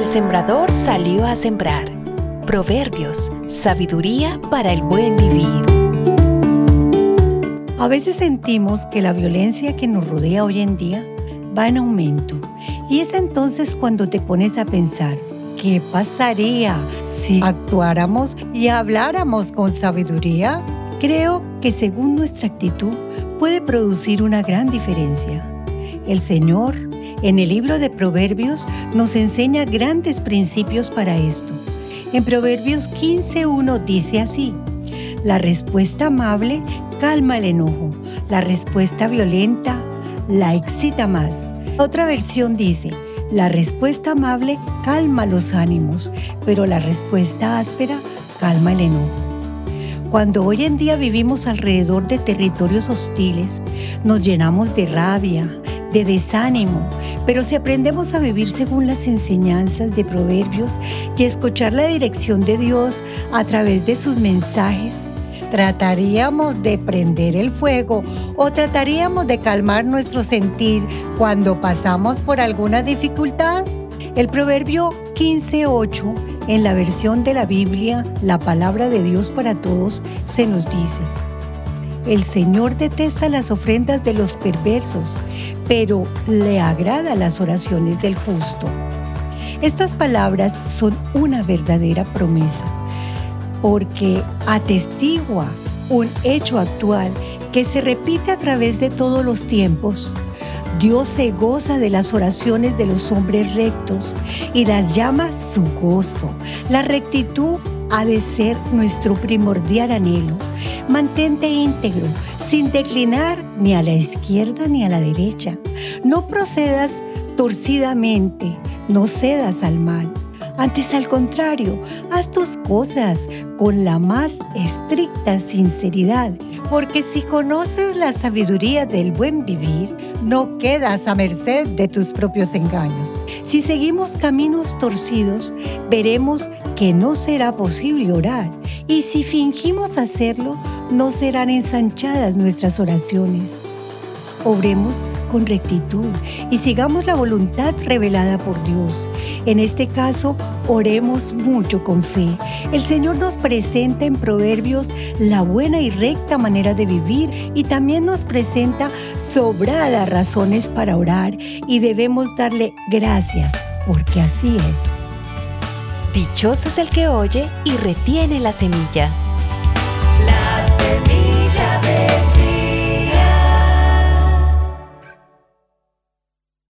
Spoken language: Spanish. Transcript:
sembrador salió a sembrar. Proverbios, sabiduría para el buen vivir. A veces sentimos que la violencia que nos rodea hoy en día va en aumento. Y es entonces cuando te pones a pensar, ¿qué pasaría si actuáramos y habláramos con sabiduría? Creo que según nuestra actitud puede producir una gran diferencia. El Señor en el libro de Proverbios nos enseña grandes principios para esto. En Proverbios 15.1 dice así, la respuesta amable calma el enojo, la respuesta violenta la excita más. Otra versión dice, la respuesta amable calma los ánimos, pero la respuesta áspera calma el enojo. Cuando hoy en día vivimos alrededor de territorios hostiles, nos llenamos de rabia, de desánimo, pero si aprendemos a vivir según las enseñanzas de Proverbios y escuchar la dirección de Dios a través de sus mensajes, ¿trataríamos de prender el fuego o trataríamos de calmar nuestro sentir cuando pasamos por alguna dificultad? El proverbio 15.8 en la versión de la Biblia, la palabra de Dios para todos, se nos dice, el Señor detesta las ofrendas de los perversos, pero le agrada las oraciones del justo. Estas palabras son una verdadera promesa, porque atestigua un hecho actual que se repite a través de todos los tiempos. Dios se goza de las oraciones de los hombres rectos y las llama su gozo. La rectitud ha de ser nuestro primordial anhelo. Mantente íntegro, sin declinar ni a la izquierda ni a la derecha. No procedas torcidamente, no cedas al mal. Antes al contrario, haz tus cosas con la más estricta sinceridad, porque si conoces la sabiduría del buen vivir, no quedas a merced de tus propios engaños. Si seguimos caminos torcidos, veremos que no será posible orar, y si fingimos hacerlo, no serán ensanchadas nuestras oraciones. Obremos con rectitud y sigamos la voluntad revelada por Dios. En este caso, oremos mucho con fe. El Señor nos presenta en Proverbios la buena y recta manera de vivir y también nos presenta sobradas razones para orar y debemos darle gracias porque así es. Dichoso es el que oye y retiene la semilla. La semilla.